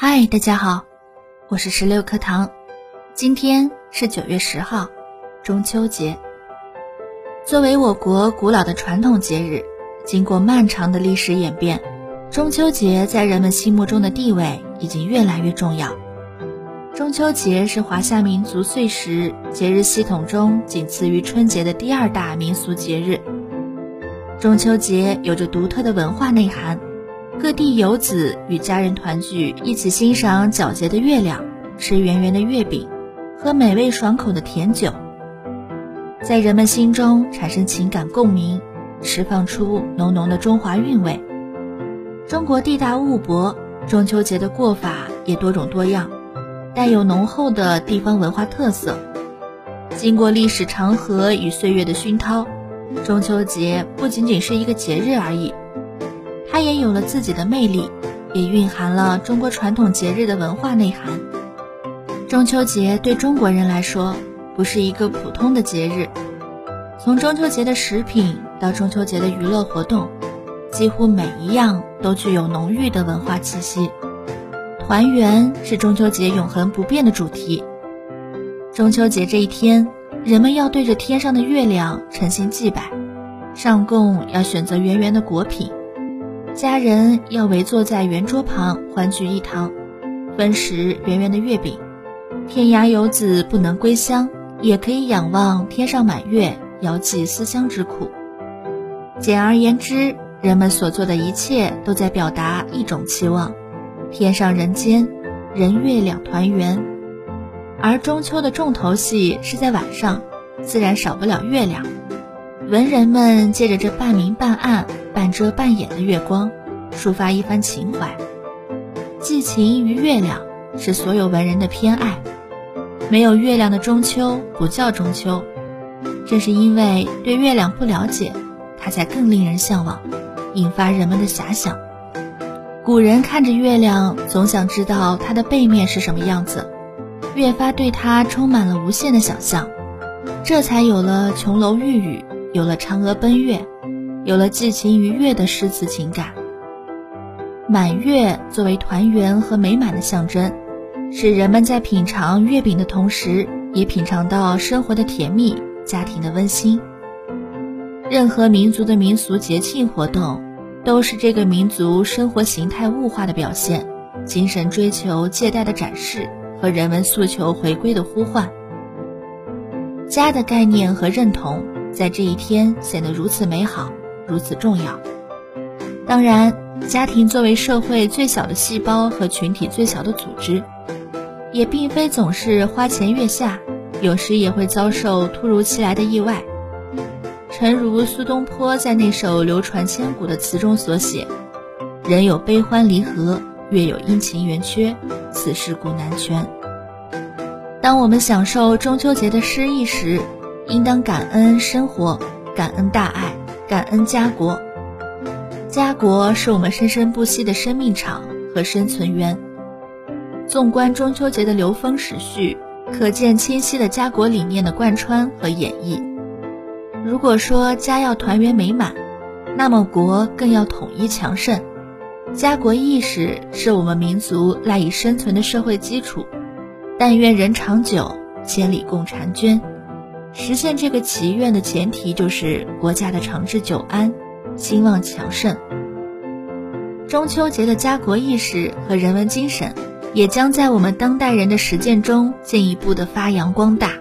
嗨，大家好，我是十六课堂。今天是九月十号，中秋节。作为我国古老的传统节日，经过漫长的历史演变，中秋节在人们心目中的地位已经越来越重要。中秋节是华夏民族岁时节日系统中仅次于春节的第二大民俗节日。中秋节有着独特的文化内涵。各地游子与家人团聚，一起欣赏皎洁的月亮，吃圆圆的月饼，喝美味爽口的甜酒，在人们心中产生情感共鸣，释放出浓浓的中华韵味。中国地大物博，中秋节的过法也多种多样，带有浓厚的地方文化特色。经过历史长河与岁月的熏陶，中秋节不仅仅是一个节日而已。它也有了自己的魅力，也蕴含了中国传统节日的文化内涵。中秋节对中国人来说，不是一个普通的节日。从中秋节的食品到中秋节的娱乐活动，几乎每一样都具有浓郁的文化气息。团圆是中秋节永恒不变的主题。中秋节这一天，人们要对着天上的月亮诚心祭拜，上供要选择圆圆的果品。家人要围坐在圆桌旁，欢聚一堂，分食圆圆的月饼。天涯游子不能归乡，也可以仰望天上满月，遥寄思乡之苦。简而言之，人们所做的一切都在表达一种期望：天上人间，人月两团圆。而中秋的重头戏是在晚上，自然少不了月亮。文人们借着这半明半暗、半遮半掩的月光，抒发一番情怀。寄情于月亮，是所有文人的偏爱。没有月亮的中秋不叫中秋。正是因为对月亮不了解，它才更令人向往，引发人们的遐想。古人看着月亮，总想知道它的背面是什么样子，越发对它充满了无限的想象，这才有了琼楼玉宇。有了嫦娥奔月，有了寄情于月的诗词情感。满月作为团圆和美满的象征，使人们在品尝月饼的同时，也品尝到生活的甜蜜、家庭的温馨。任何民族的民俗节庆活动，都是这个民族生活形态物化的表现，精神追求借贷的展示和人文诉求回归的呼唤。家的概念和认同。在这一天显得如此美好，如此重要。当然，家庭作为社会最小的细胞和群体最小的组织，也并非总是花前月下，有时也会遭受突如其来的意外。诚如苏东坡在那首流传千古的词中所写：“人有悲欢离合，月有阴晴圆缺，此事古难全。”当我们享受中秋节的诗意时，应当感恩生活，感恩大爱，感恩家国。家国是我们生生不息的生命场和生存源。纵观中秋节的流风时序，可见清晰的家国理念的贯穿和演绎。如果说家要团圆美满，那么国更要统一强盛。家国意识是我们民族赖以生存的社会基础。但愿人长久，千里共婵娟。实现这个祈愿的前提就是国家的长治久安、兴旺强盛。中秋节的家国意识和人文精神，也将在我们当代人的实践中进一步的发扬光大。